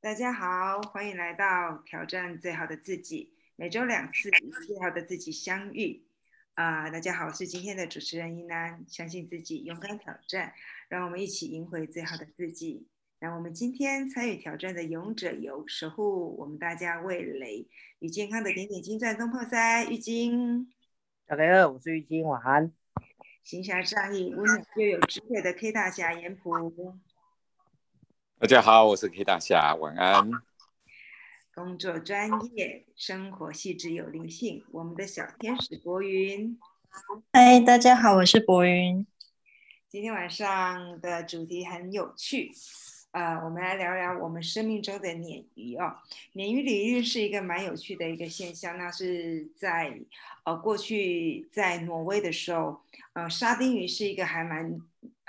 大家好，欢迎来到挑战最好的自己，每周两次与最好的自己相遇。啊、大家好，我是今天的主持人一楠，相信自己，勇敢挑战，让我们一起赢回最好的自己。那我们今天参与挑战的勇者有，守护我们大家味蕾与健康的点点金钻东破塞玉晶，大家好，我是玉金，晚安。行侠仗义、温暖又有智慧的 K 大侠严普。大家好，我是 K 大侠，晚安。工作专业，生活细致有灵性，我们的小天使博云。嗨，大家好，我是博云。今天晚上的主题很有趣，呃，我们来聊聊我们生命中的鲶鱼哦。鲶鱼领域是一个蛮有趣的一个现象，那是在呃过去在挪威的时候，呃，沙丁鱼是一个还蛮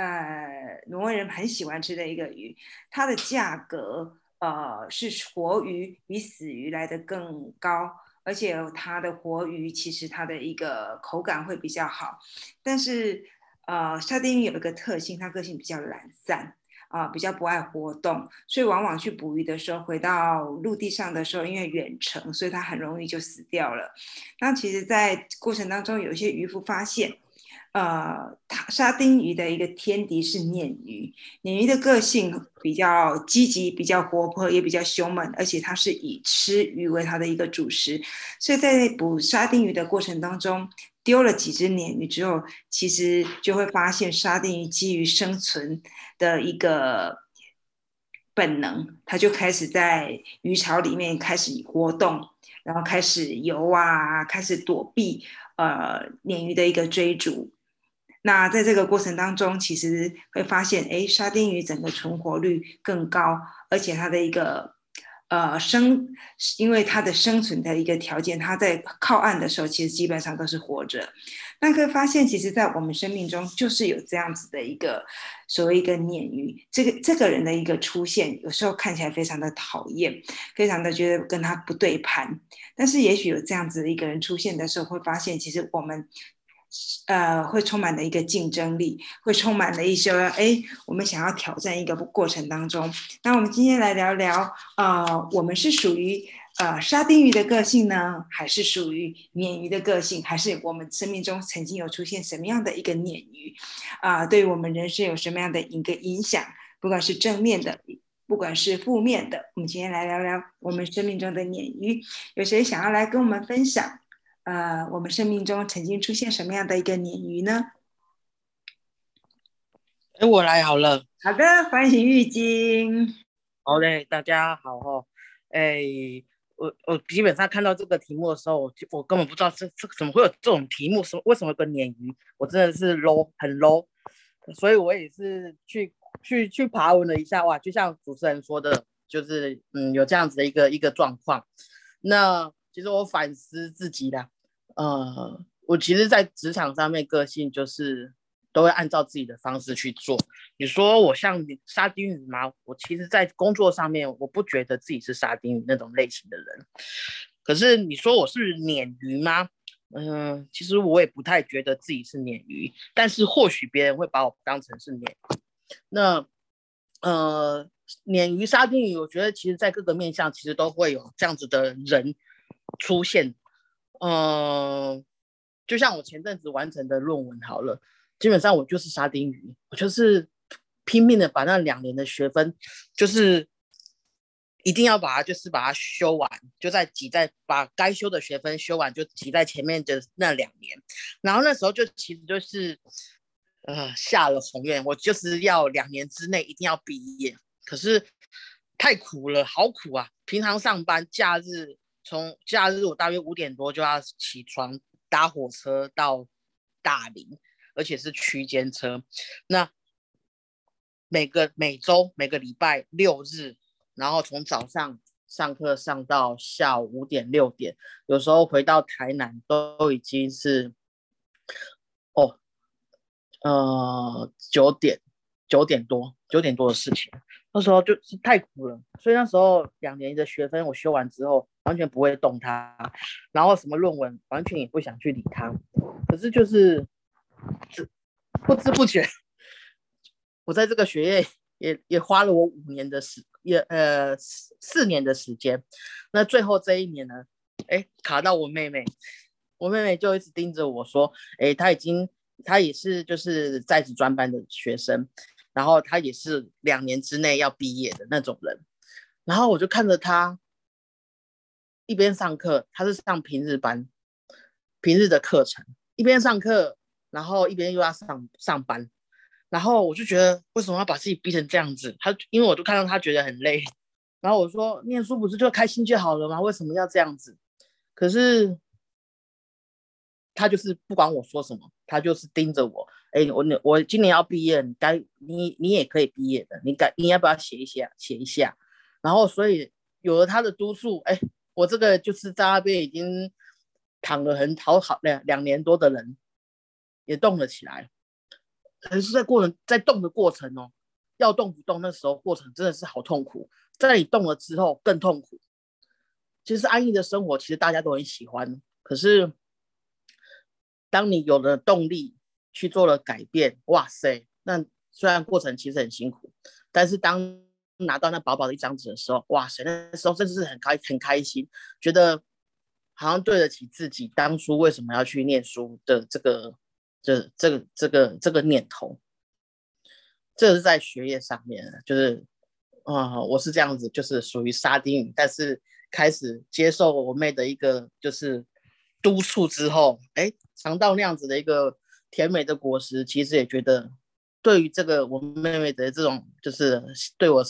呃挪威人很喜欢吃的一个鱼，它的价格呃是活鱼比死鱼来的更高。而且它的活鱼其实它的一个口感会比较好，但是呃，沙丁鱼有一个特性，它个性比较懒散啊、比较不爱活动，所以往往去捕鱼的时候，回到陆地上的时候，因为远程，所以它很容易就死掉了。那其实，在过程当中，有一些渔夫发现，呃，它沙丁鱼的一个天敌是鲶鱼，鲶鱼的个性比较积极，比较活泼，也比较凶猛，而且它是以吃鱼为它的一个主食，所以在捕沙丁鱼的过程当中，丢了几只鲶鱼之后，其实就会发现沙丁鱼基于生存的一个本能，它就开始在鱼巢里面开始活动，然后开始游啊，开始躲避呃鲶鱼的一个追逐。那在这个过程当中，其实会发现，哎，沙丁鱼整个存活率更高，而且它的一个呃生，因为它的生存的一个条件，它在靠岸的时候，其实基本上都是活着。那会发现，其实，在我们生命中，就是有这样子的一个所谓一个鲶鱼，这个这个人的一个出现，有时候看起来非常的讨厌，非常的觉得跟他不对盘。但是，也许有这样子的一个人出现的时候，会发现，其实我们。呃，会充满了一个竞争力，会充满了一些哎，我们想要挑战一个过程当中。那我们今天来聊聊，呃，我们是属于呃沙丁鱼的个性呢，还是属于鲶鱼的个性，还是我们生命中曾经有出现什么样的一个鲶鱼啊、对我们人生有什么样的一个影响？不管是正面的，不管是负面的，我们今天来聊聊我们生命中的鲶鱼。有谁想要来跟我们分享？呃，我们生命中曾经出现什么样的一个鲶鱼呢？哎，我来好了。好的，欢迎玉晶。好嘞，大家好哦。哎，我我基本上看到这个题目的时候，我就我根本不知道这这怎么会有这种题目，什么为什么有个鲶鱼？我真的是 low 很 low，所以我也是去去去爬文了一下，哇，就像主持人说的，就是嗯有这样子的一个一个状况。那其实我反思自己的，呃，我其实，在职场上面个性就是都会按照自己的方式去做。你说我像沙丁鱼吗？我其实，在工作上面，我不觉得自己是沙丁鱼那种类型的人。可是你说我是鲶鱼吗？嗯、其实我也不太觉得自己是鲶鱼，但是或许别人会把我当成是鲶鱼。那呃，鲶鱼、沙丁鱼，我觉得其实在各个面向其实都会有这样子的人出现。嗯、就像我前阵子完成的论文好了，基本上我就是沙丁鱼，我就是拼命的把那两年的学分，就是一定要把它就是把它修完，就在挤在把该修的学分修完，就挤在前面的那两年。然后那时候就其实就是呃下了宏愿，我就是要两年之内一定要毕业。可是太苦了，好苦啊！平常上班，假日从假日我大约五点多就要起床搭火车到大林，而且是区间车。那每个每周每个礼拜六日，然后从早上上课上到下午五点六点，有时候回到台南都已经是哦呃九点九点多九点多的事情。那时候就是太苦了，所以那时候两年的学分我修完之后，完全不会动它，然后什么论文完全也不想去理它。可是就是，不知不觉，我在这个学业也也花了我五年的时，也呃四四年的时间。那最后这一年呢，哎，卡到我妹妹，我妹妹就一直盯着我说，哎，她已经，她也是就是在职专班的学生，然后她也是两年之内要毕业的那种人。然后我就看着她一边上课，他是上平日班，平日的课程，一边上课，然后一边又要上上班。然后我就觉得，为什么要把自己逼成这样子？他因为我都看到他觉得很累，然后我说，念书不是就开心就好了吗？为什么要这样子？可是他就是不管我说什么，他就是盯着我。哎，我我今年要毕业，你该你你也可以毕业的，你该你要不要写一下写一下？然后所以有了他的督促，哎，我这个就是在那边已经躺了很好好两两年多的人，也动了起来。可是，在过程在动的过程哦，要动不动，那时候过程真的是好痛苦。在你动了之后更痛苦。其实安逸的生活，其实大家都很喜欢。可是，当你有了动力去做了改变，哇塞！那虽然过程其实很辛苦，但是当拿到那薄薄的一张纸的时候，哇塞！那时候真的是很开很开心，觉得好像对得起自己当初为什么要去念书的这个。这这个这个这个念头，这是在学业上面，就是啊，我是这样子，就是属于沙丁鱼，但是开始接受我妹的一个就是督促之后，哎，尝到那样子的一个甜美的果实，其实也觉得对于这个我妹妹的这种就是对我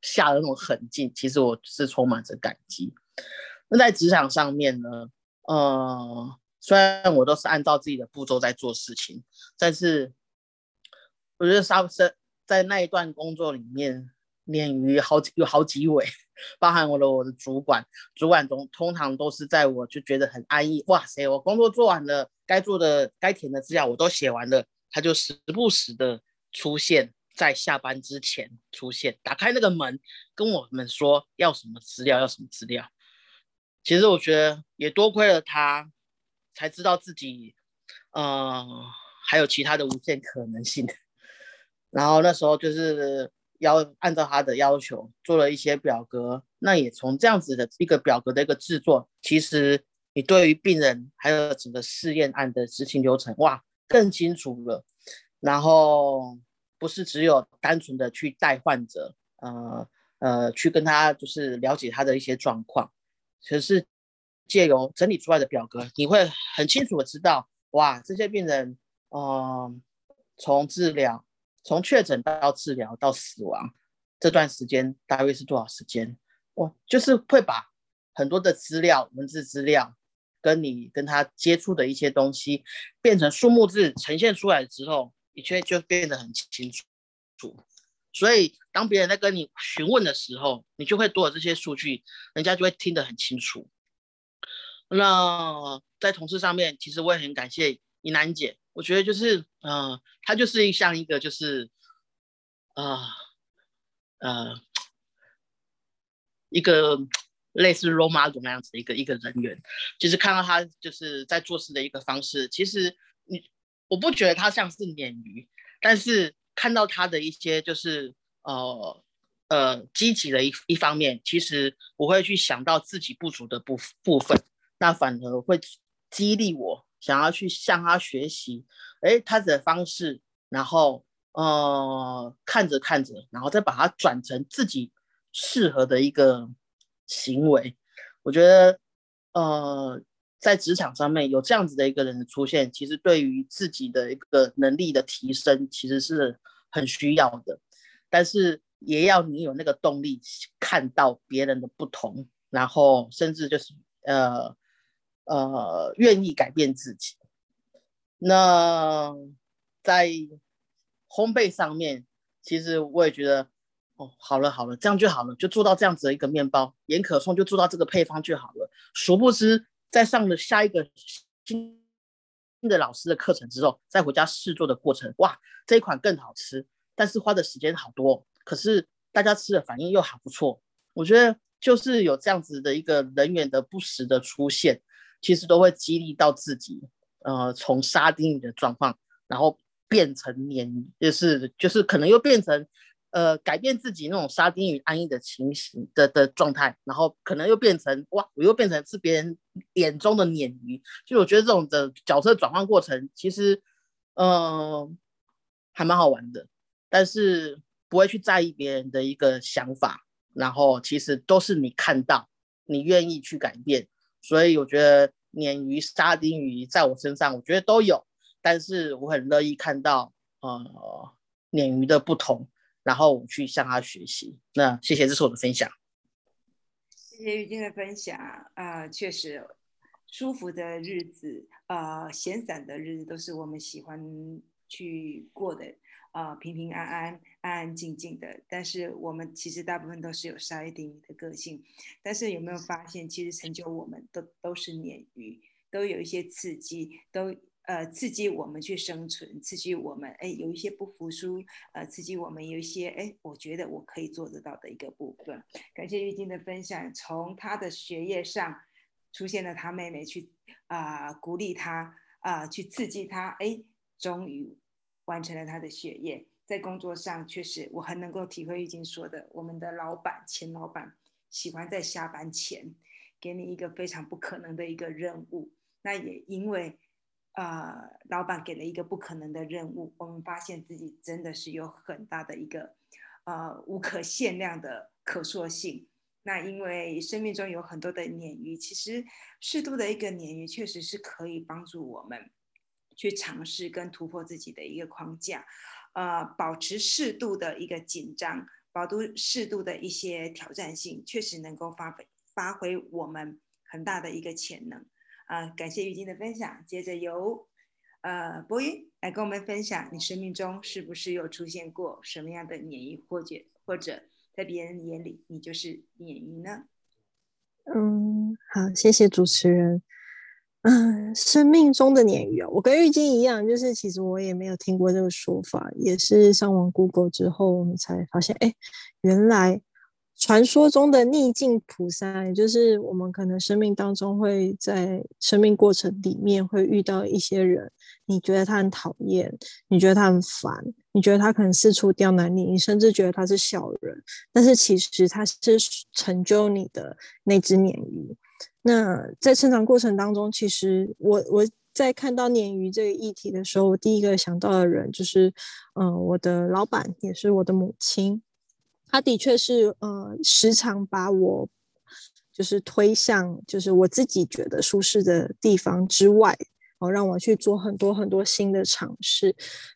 下的那种狠劲，其实我是充满着感激。那在职场上面呢，呃。虽然我都是按照自己的步骤在做事情，但是我觉得沙生在那一段工作里面，鲶鱼好有好几尾，包含我的我的主管，主管总通常都是在我就觉得很安逸，哇塞，我工作做完了，该做的该填的资料我都写完了，他就时不时的出现在下班之前出现，打开那个门跟我们说要什么资料要什么资料。其实我觉得也多亏了他。才知道自己，呃，还有其他的无限可能性。然后那时候就是要按照他的要求做了一些表格。那也从这样子的一个表格的一个制作，其实你对于病人还有整个试验案的执行流程，哇，更清楚了。然后不是只有单纯的去带患者，呃呃，去跟他就是了解他的一些状况，可是。借由整理出来的表格，你会很清楚的知道，哇，这些病人，嗯，从治疗，从确诊到治疗到死亡这段时间大约是多少时间？哇，就是会把很多的资料、文字资料，跟你跟他接触的一些东西，变成数目字呈现出来之后，的确就变得很清楚。所以当别人在跟你询问的时候，你就会多了这些数据，人家就会听得很清楚。那在同事上面，其实我也很感谢怡楠姐。我觉得就是，嗯，她就是像一个就是，啊，呃，一个类似 role model 那样子的一个一个人员。其实看到她就是在做事的一个方式，其实我不觉得他像是鲶鱼，但是看到他的一些就是呃呃积极的一一方面，其实我会去想到自己不足的部部分。那反而会激励我想要去向他学习，哎，他的方式，然后呃看着看着，然后再把它转成自己适合的一个行为。我觉得呃在职场上面有这样子的一个人的出现，其实对于自己的一个能力的提升，其实是很需要的。但是也要你有那个动力，看到别人的不同，然后甚至就是呃。呃，愿意改变自己。那在烘焙上面，其实我也觉得，哦，好了好了，这样就好了，就做到这样子的一个面包，盐可颂就做到这个配方就好了。殊不知，在上了下一个新的老师的课程之后，再回家试做的过程，哇，这一款更好吃，但是花的时间好多，可是大家吃的反应又还不错。我觉得就是有这样子的一个人员的不时的出现。其实都会激励到自己，呃，从沙丁鱼的状况，然后变成鲶，就是就是可能又变成呃改变自己那种沙丁鱼安逸的情形的的状态，然后可能又变成哇，我又变成是别人眼中的鲶鱼。就我觉得这种的角色转换过程，其实嗯还蛮好玩的，但是不会去在意别人的一个想法，然后其实都是你看到，你愿意去改变，所以我觉得鲶鱼、沙丁鱼在我身上，我觉得都有。但是我很乐意看到，呃，鲶鱼的不同，然后去向他学习。那谢谢，这是我的分享。谢谢玉晶的分享，啊，确实，舒服的日子，呃，闲散的日子，都是我们喜欢去过的，呃，平平安安、安安静静的。但是我们其实大部分都是有沙丁鱼的个性，但是有没有发现，其实成就我们都都是鲶鱼，都有一些刺激，都。呃，刺激我们去生存，刺激我们，哎，有一些不服输，呃，刺激我们有一些，哎，我觉得我可以做得到的一个部分。感谢玉晶的分享，从他的学业上出现了他妹妹去啊鼓励他啊去刺激他，哎，终于完成了他的学业。在工作上，确实我很能够体会玉晶说的，我们的老板前老板喜欢在下班前给你一个非常不可能的一个任务，那也因为。呃，老板给了一个不可能的任务，我们发现自己真的是有很大的一个呃无可限量的可塑性。那因为生命中有很多的鲶鱼，其实适度的一个鲶鱼确实是可以帮助我们去尝试跟突破自己的一个框架，呃，保持适度的一个紧张，保持适度的一些挑战性，确实能够发挥发挥我们很大的一个潜能。啊，感谢玉晶的分享。接着由呃博云来跟我们分享，你生命中是不是有出现过什么样的鲶鱼，或者或者在别人眼里你就是鲶鱼呢？嗯，好，谢谢主持人。嗯，生命中的鲶鱼啊，我跟玉晶一样，就是其实我也没有听过这个说法，也是上网 Google 之后，我们才发现，哎，原来。传说中的逆境菩萨，也就是我们可能生命当中会在生命过程里面会遇到一些人，你觉得他很讨厌，你觉得他很烦，你觉得他可能四处刁难你，你甚至觉得他是小人，但是其实他是成就你的那只鲶鱼。那在成长过程当中，其实我我在看到鲶鱼这个议题的时候，我第一个想到的人就是，嗯，我的老板，也是我的母亲。他的确是，呃，时常把我就是推向，就是我自己觉得舒适的地方之外，哦，让我去做很多很多新的尝试。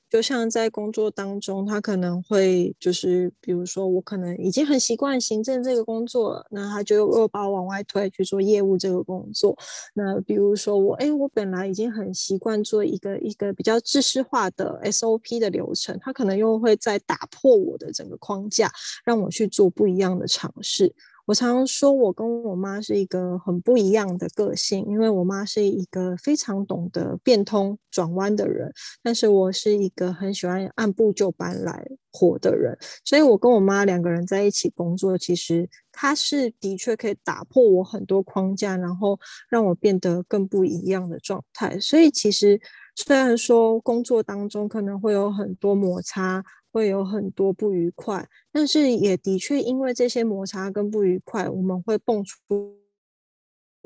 就像在工作当中，他可能会就是，比如说我可能已经很习惯行政这个工作了，那他就又把我往外推去做业务这个工作。那比如说我，哎，我本来已经很习惯做一个一个比较知识化的 SOP 的流程，他可能又会再打破我的整个框架，让我去做不一样的尝试。我常常说，我跟我妈是一个很不一样的个性，因为我妈是一个非常懂得变通转弯的人，但是我是一个很喜欢按部就班来活的人，所以我跟我妈两个人在一起工作，其实她是的确可以打破我很多框架，然后让我变得更不一样的状态。所以其实虽然说工作当中可能会有很多摩擦。会有很多不愉快，但是也的确因为这些摩擦跟不愉快，我们会蹦出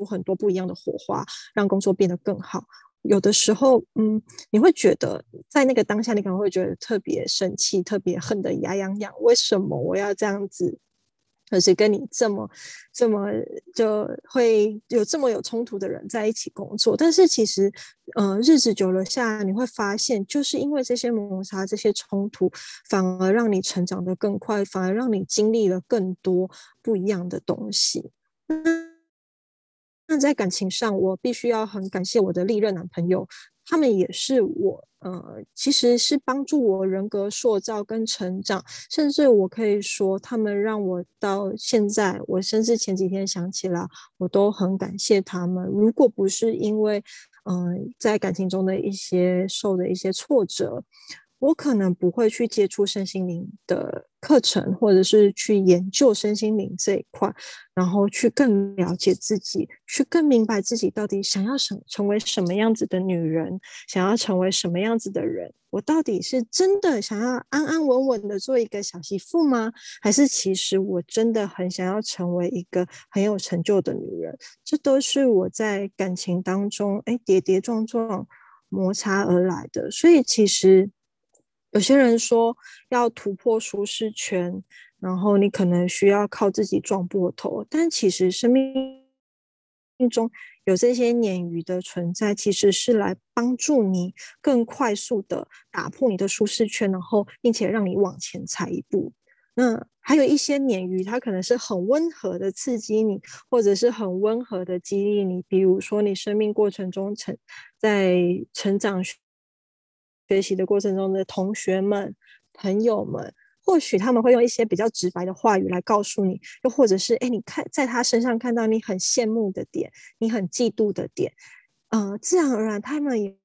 很多不一样的火花，让工作变得更好。有的时候，嗯，你会觉得在那个当下，你可能会觉得特别生气，特别恨得牙痒痒。为什么我要这样子？可是跟你这么、这么就会有这么有冲突的人在一起工作，但是其实，呃，日子久了下，你会发现，就是因为这些摩擦、这些冲突，反而让你成长的更快，反而让你经历了更多不一样的东西。那在感情上，我必须要很感谢我的历任男朋友。他们也是我，呃，其实是帮助我人格塑造跟成长，甚至我可以说，他们让我到现在，我甚至前几天想起来，我都很感谢他们。如果不是因为，嗯，在感情中的一些受的一些挫折，我可能不会去接触身心灵的课程，或者是去研究身心灵这一块，然后去更了解自己，去更明白自己到底想要什成为什么样子的女人，想要成为什么样子的人。我到底是真的想要安安稳稳的做一个小媳妇吗？还是其实我真的很想要成为一个很有成就的女人？这都是我在感情当中哎跌跌撞撞摩擦而来的。所以其实。有些人说要突破舒适圈，然后你可能需要靠自己撞破头，但其实生命中有这些鲶鱼的存在，其实是来帮助你更快速的打破你的舒适圈，然后并且让你往前踩一步。那还有一些鲶鱼，它可能是很温和的刺激你，或者是很温和的激励你，比如说你生命过程中成在成长。学习的过程中的同学们、朋友们，或许他们会用一些比较直白的话语来告诉你，又或者是哎，你看在他身上看到你很羡慕的点，你很嫉妒的点，呃，自然而然他们也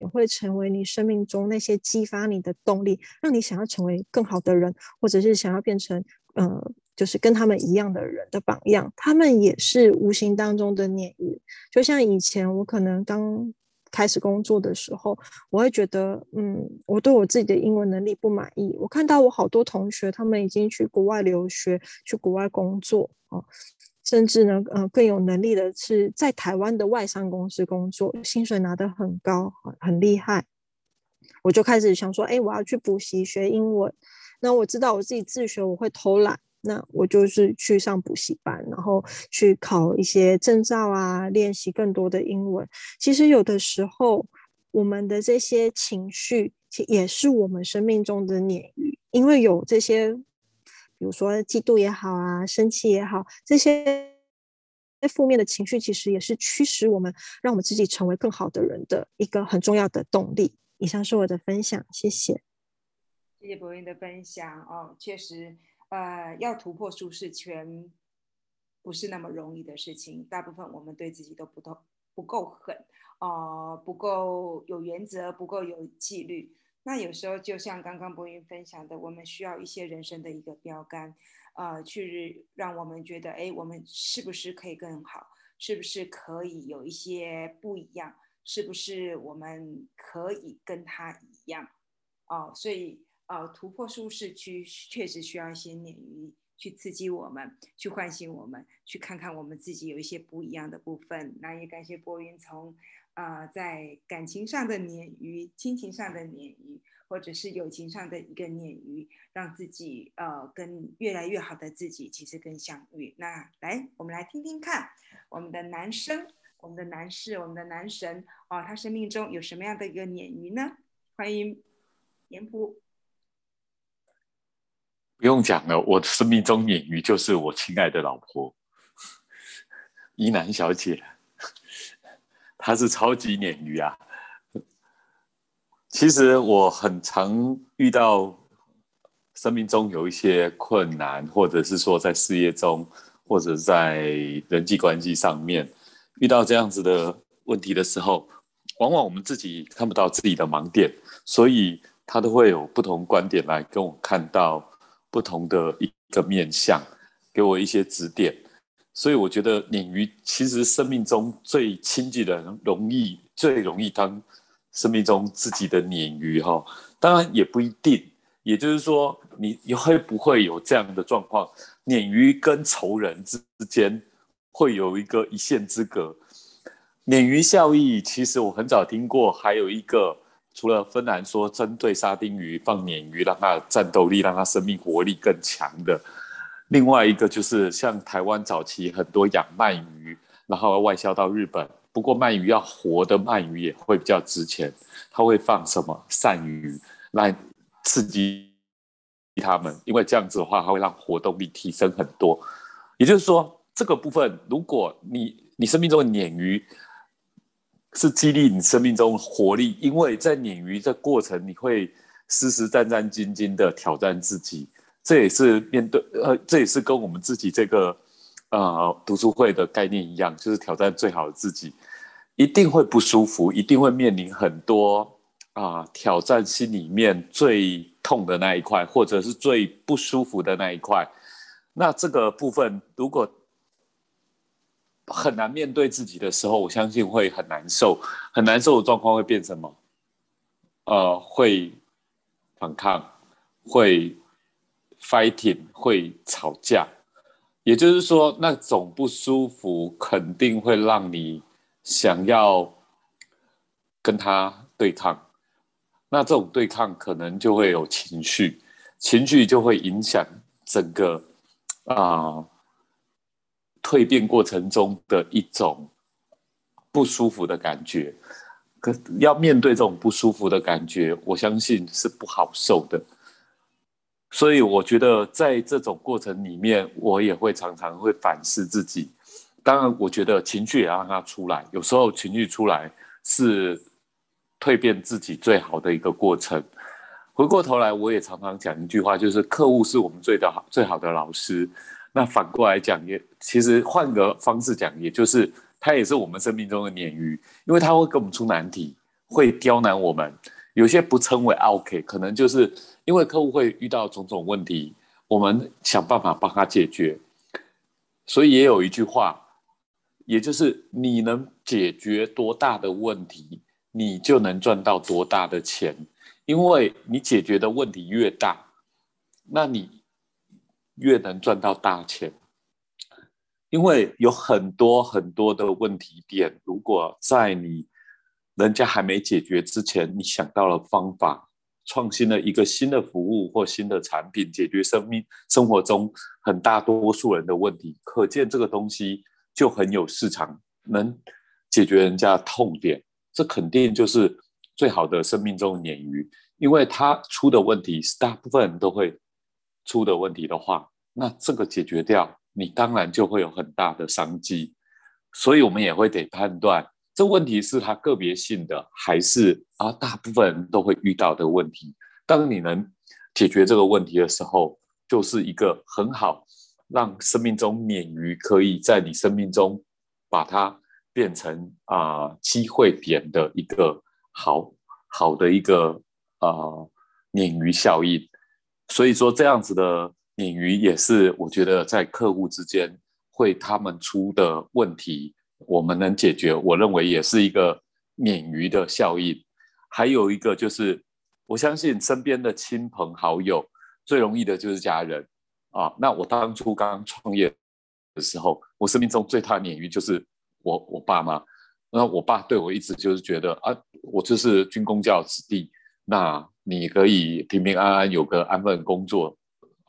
也会成为你生命中那些激发你的动力，让你想要成为更好的人，或者是想要变成呃，就是跟他们一样的人的榜样。他们也是无形当中的鲶鱼，就像以前我可能刚。开始工作的时候，我会觉得，嗯，我对我自己的英文能力不满意。我看到我好多同学，他们已经去国外留学，去国外工作啊，甚至呢，呃，更有能力的是在台湾的外商公司工作，薪水拿得很高，很厉害。我就开始想说，哎，我要去补习学英文。那我知道我自己自学，我会偷懒。那我就是去上补习班，然后去考一些证照啊，练习更多的英文。其实有的时候，我们的这些情绪，其也是我们生命中的鲶鱼，因为有这些，比如说嫉妒也好啊，生气也好，这些负面的情绪，其实也是驱使我们，让我们自己成为更好的人的一个很重要的动力。以上是我的分享，谢谢。谢谢博云的分享哦，确实。呃，要突破舒适圈不是那么容易的事情。大部分我们对自己都不够不够狠，呃，不够有原则，不够有纪律。那有时候就像刚刚博云分享的，我们需要一些人生的一个标杆，呃，去让我们觉得，哎，我们是不是可以更好？是不是可以有一些不一样？是不是我们可以跟他一样？哦，所以。呃，突破舒适区确实需要一些鲶鱼去刺激我们，去唤醒我们，去看看我们自己有一些不一样的部分。那也感谢波云从，呃，在感情上的鲶鱼、亲情上的鲶鱼，或者是友情上的一个鲶鱼，让自己呃跟越来越好的自己其实更相遇。那来，我们来听听看，我们的男生、我们的男士、我们的男神哦，他生命中有什么样的一个鲶鱼呢？欢迎严普。不用讲了，我的生命中鲶鱼就是我亲爱的老婆 伊南小姐，她是超级鲶鱼啊！其实我很常遇到生命中有一些困难，或者是说在事业中，或者在人际关系上面遇到这样子的问题的时候，往往我们自己看不到自己的盲点，所以他都会有不同观点来跟我看到。不同的一个面相，给我一些指点，所以我觉得鲶鱼其实生命中最亲近的人，容易最容易当生命中自己的鲶鱼哈。当然也不一定，也就是说，你你会不会有这样的状况？鲶鱼跟仇人之间会有一个一线之隔。鲶鱼效益其实我很早听过，还有一个。除了芬兰说针对沙丁鱼放鲶鱼，让它战斗力、让它生命活力更强的，另外一个就是像台湾早期很多养鳗鱼，然后外销到日本。不过鳗鱼要活的鳗鱼也会比较值钱，它会放什么鳝鱼来刺激它们，因为这样子的话，它会让活动力提升很多。也就是说，这个部分，如果你你生命中的鲶鱼。是激励你生命中活力，因为在鲶鱼这过程，你会时时战战兢兢的挑战自己，这也是面对呃，这也是跟我们自己这个呃读书会的概念一样，就是挑战最好的自己，一定会不舒服，一定会面临很多啊挑战心里面最痛的那一块，或者是最不舒服的那一块。那这个部分如果很难面对自己的时候，我相信会很难受，很难受的状况会变什么？呃，会反抗，会 fighting，会吵架。也就是说，那种不舒服肯定会让你想要跟他对抗。那这种对抗可能就会有情绪，情绪就会影响整个啊。蜕变过程中的一种不舒服的感觉，可要面对这种不舒服的感觉，我相信是不好受的。所以我觉得在这种过程里面，我也会常常会反思自己。当然，我觉得情绪也要让它出来，有时候情绪出来是蜕变自己最好的一个过程。回过头来，我也常常讲一句话，就是客户是我们最的好最好的老师。那反过来讲，也其实换个方式讲，也就是他也是我们生命中的鲶鱼，因为他会给我们出难题，会刁难我们。有些不称为 OK，可能就是因为客户会遇到种种问题，我们想办法帮他解决。所以也有一句话，也就是你能解决多大的问题，你就能赚到多大的钱，因为你解决的问题越大，那你。越能赚到大钱，因为有很多很多的问题点，如果在你人家还没解决之前，你想到了方法，创新了一个新的服务或新的产品，解决生命生活中很大多数人的问题，可见这个东西就很有市场，能解决人家痛点，这肯定就是最好的生命中鲶鱼，因为它出的问题是大部分人都会出的问题的话。那这个解决掉，你当然就会有很大的商机，所以我们也会得判断这问题是它个别性的，还是啊大部分人都会遇到的问题。当你能解决这个问题的时候，就是一个很好让生命中鲶鱼可以在你生命中把它变成啊机会点的一个好好的一个啊鲶鱼效应。所以说这样子的。鲶鱼也是，我觉得在客户之间会他们出的问题，我们能解决，我认为也是一个鲶鱼的效应。还有一个就是，我相信身边的亲朋好友最容易的就是家人啊。那我当初刚创业的时候，我生命中最大的鲶鱼就是我我爸妈。那我爸对我一直就是觉得啊，我就是军工教子弟，那你可以平平安安有个安分工作。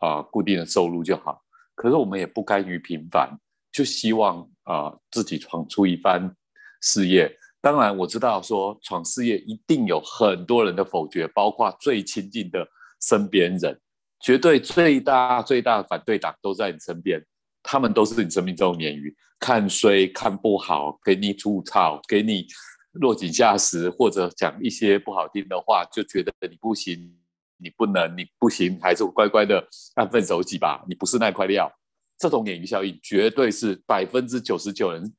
啊，固定的收入就好。可是我们也不甘于平凡，就希望啊自己闯出一番事业。当然我知道说闯事业一定有很多人的否决，包括最亲近的身边人，绝对最大最大的反对党都在你身边，他们都是你生命中的鲶鱼，看衰看不好，给你吐槽，给你落井下石，或者讲一些不好听的话，就觉得你不行。你不能，你不行，还是乖乖的安分守己吧。你不是那块料。这种鲶鱼效应绝对是百分之九十九人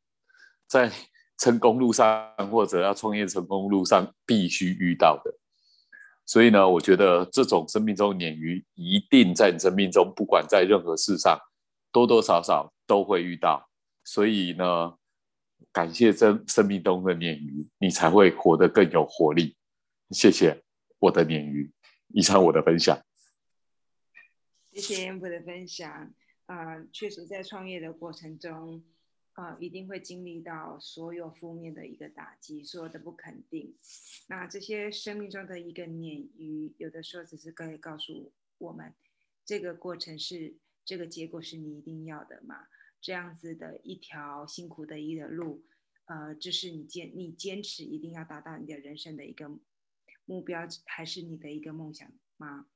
在成功路上或者要创业成功路上必须遇到的。所以呢，我觉得这种生命中鲶鱼一定在你生命中，不管在任何事上，多多少少都会遇到。所以呢，感谢生生命中的鲶鱼，你才会活得更有活力。谢谢我的鲶鱼。以上我的分享，谢谢 Amber 的分享。啊，确实，在创业的过程中，啊，一定会经历到所有负面的一个打击，所有的不肯定。那这些生命中的一个鲶鱼，有的时候只是可以告诉我们，这个过程是这个结果是你一定要的嘛？这样子的一条辛苦的一个路，呃，这是你坚你坚持一定要达到你的人生的一个。目标还是你的一个梦想吗？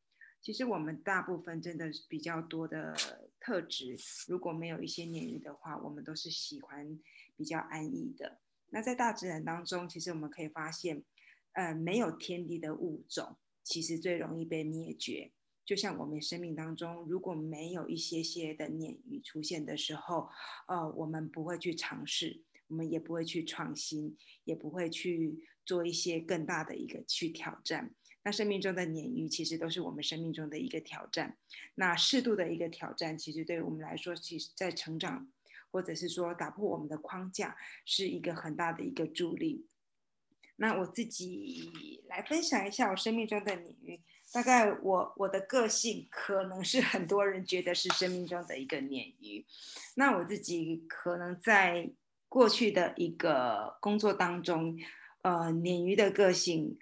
其实我们大部分真的比较多的特质，如果没有一些鲶鱼的话，我们都是喜欢比较安逸的。那在大自然当中，其实我们可以发现，呃，没有天敌的物种，其实最容易被灭绝。就像我们生命当中，如果没有一些些的鲶鱼出现的时候，呃，我们不会去尝试，我们也不会去创新，也不会去做一些更大的一个去挑战。那生命中的鲶鱼其实都是我们生命中的一个挑战。那适度的一个挑战，其实对于我们来说，其实在成长或者是说打破我们的框架，是一个很大的一个助力。那我自己来分享一下我生命中的鲶鱼。大概我我的个性可能是很多人觉得是生命中的一个鲶鱼。那我自己可能在过去的一个工作当中，呃，鲶鱼的个性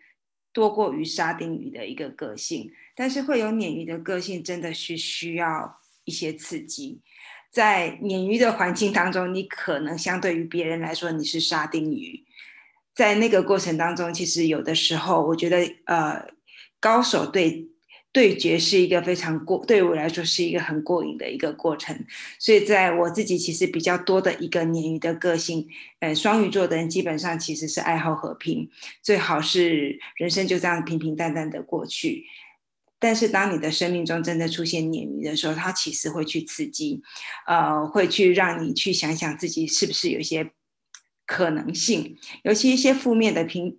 多过于沙丁鱼的一个个性。但是会有鲶鱼的个性，真的是需要一些刺激。在鲶鱼的环境当中，你可能相对于别人来说，你是沙丁鱼。在那个过程当中，其实有的时候，我觉得，呃，高手对对决是一个非常过，对我来说是一个很过瘾的一个过程。所以，在我自己其实比较多的一个鲶鱼的个性，呃，双鱼座的人基本上其实是爱好和平，最好是人生就这样平平淡淡的过去。但是，当你的生命中真的出现鲶鱼的时候，它其实会去刺激，呃，会去让你去想想自己是不是有一些。可能性，尤其一些负面的评、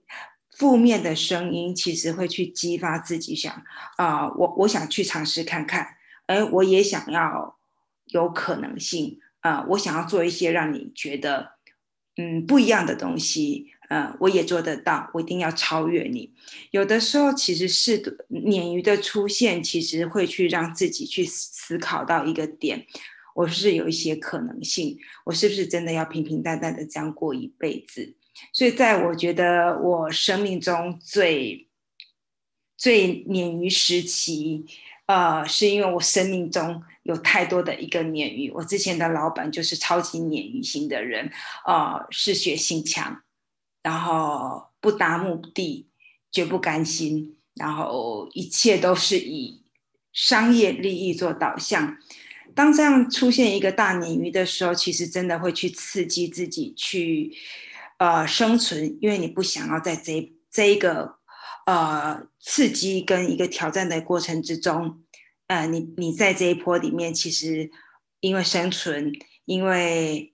负面的声音，其实会去激发自己想啊，我我想去尝试看看，哎，我也想要有可能性啊，我想要做一些让你觉得嗯不一样的东西，呃，我也做得到，我一定要超越你。有的时候，其实是鲶鱼的出现，其实会去让自己去思考到一个点。我是有一些可能性，我是不是真的要平平淡淡的这样过一辈子？所以，在我觉得我生命中最最鲶鱼时期，呃，是因为我生命中有太多的一个鲶鱼。我之前的老板就是超级鲶鱼型的人，呃，嗜血性强，然后不达目的绝不甘心，然后一切都是以商业利益做导向。当这样出现一个大鲶鱼的时候，其实真的会去刺激自己去，呃，生存，因为你不想要在这这一个呃刺激跟一个挑战的过程之中，呃，你你在这一波里面，其实因为生存，因为。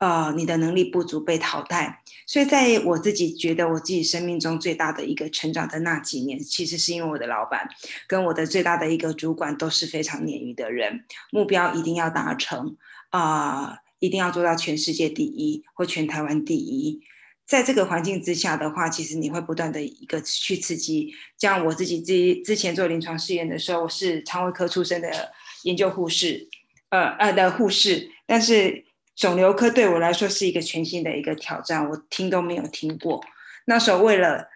呃，你的能力不足被淘汰，所以在我自己觉得我自己生命中最大的一个成长的那几年，其实是因为我的老板跟我的最大的一个主管都是非常鲶鱼的人，目标一定要达成啊，一定要做到全世界第一或全台湾第一。在这个环境之下的话，其实你会不断的一个去刺激。像我自己之之前做临床试验的时候，我是肠胃科出身的研究护士，呃呃的护士，但是。肿瘤科对我来说是一个全新的一个挑战，我听都没有听过。那时候为了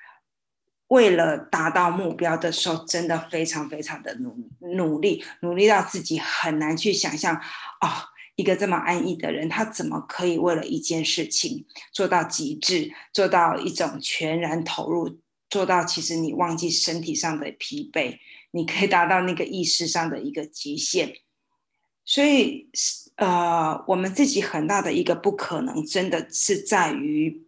为了达到目标的时候，真的非常非常的努努力，努力到自己很难去想象啊，一个这么安逸的人，他怎么可以为了一件事情做到极致，做到一种全然投入，做到其实你忘记身体上的疲惫，你可以达到那个意识上的一个极限，所以。呃，我们自己很大的一个不可能，真的是在于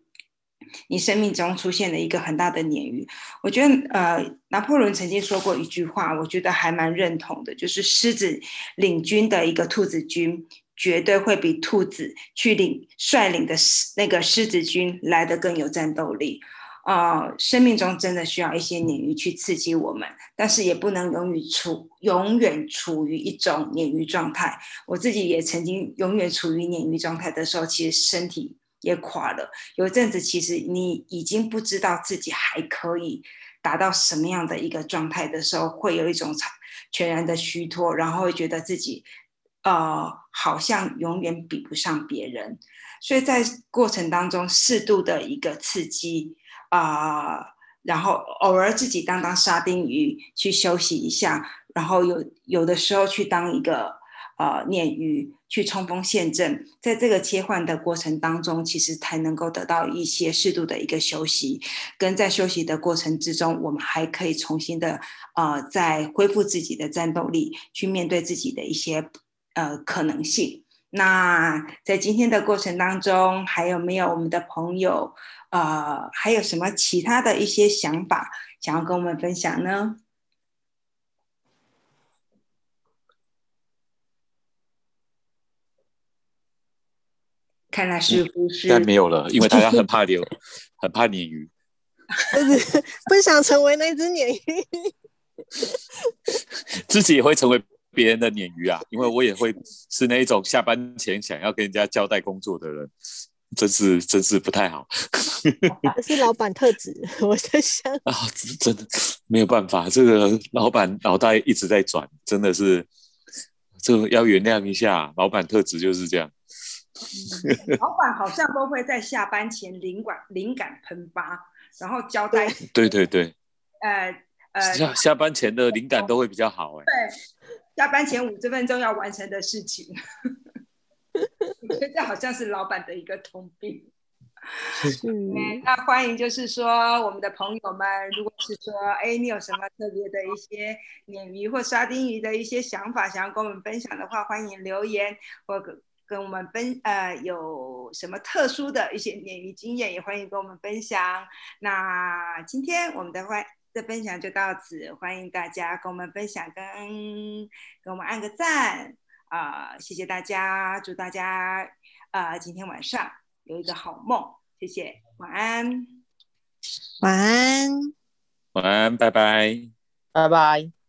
你生命中出现了一个很大的鲶鱼。我觉得，呃，拿破仑曾经说过一句话，我觉得还蛮认同的，就是狮子领军的一个兔子军，绝对会比兔子去领率领的那个狮子军来的更有战斗力。呃，生命中真的需要一些鲶鱼去刺激我们，但是也不能永远处永远处于一种鲶鱼状态。我自己也曾经永远处于鲶鱼状态的时候，其实身体也垮了。有一阵子，其实你已经不知道自己还可以达到什么样的一个状态的时候，会有一种全然的虚脱，然后会觉得自己呃好像永远比不上别人。所以在过程当中，适度的一个刺激。啊，然后偶尔自己当当沙丁鱼去休息一下，然后有有的时候去当一个呃鲶鱼去冲锋陷阵，在这个切换的过程当中，其实才能够得到一些适度的一个休息，跟在休息的过程之中，我们还可以重新的呃再恢复自己的战斗力，去面对自己的一些呃可能性。那在今天的过程当中，还有没有我们的朋友？呃，还有什么其他的一些想法想要跟我们分享呢？看来是不是？但没有了，因为大家很怕 流，很怕鲶鱼。就是不想成为那只鲶鱼，自己也会成为别人的鲶鱼啊，因为我也会是那一种下班前想要跟人家交代工作的人，真是真是不太好。这是老板特质，我在想啊，真的没有办法，这个老板脑袋一直在转，真的是这个要原谅一下，老板特质就是这样。老板好像都会在下班前灵感灵感喷发。然后交代，对对对，呃呃，下下班前的灵感都会比较好哎。对，下班前五十分钟要完成的事情，我觉得好像是老板的一个通病。嗯，那欢迎就是说我们的朋友们，如果是说哎你有什么特别的一些鲶鱼或沙丁鱼的一些想法，想要跟我们分享的话，欢迎留言或。跟我们分呃有什么特殊的一些鲶鱼经验，也欢迎跟我们分享。那今天我们的欢的分享就到此，欢迎大家跟我们分享，跟跟我们按个赞啊！谢谢大家，祝大家呃今天晚上有一个好梦，谢谢，晚安，晚安，晚安，拜拜，拜拜。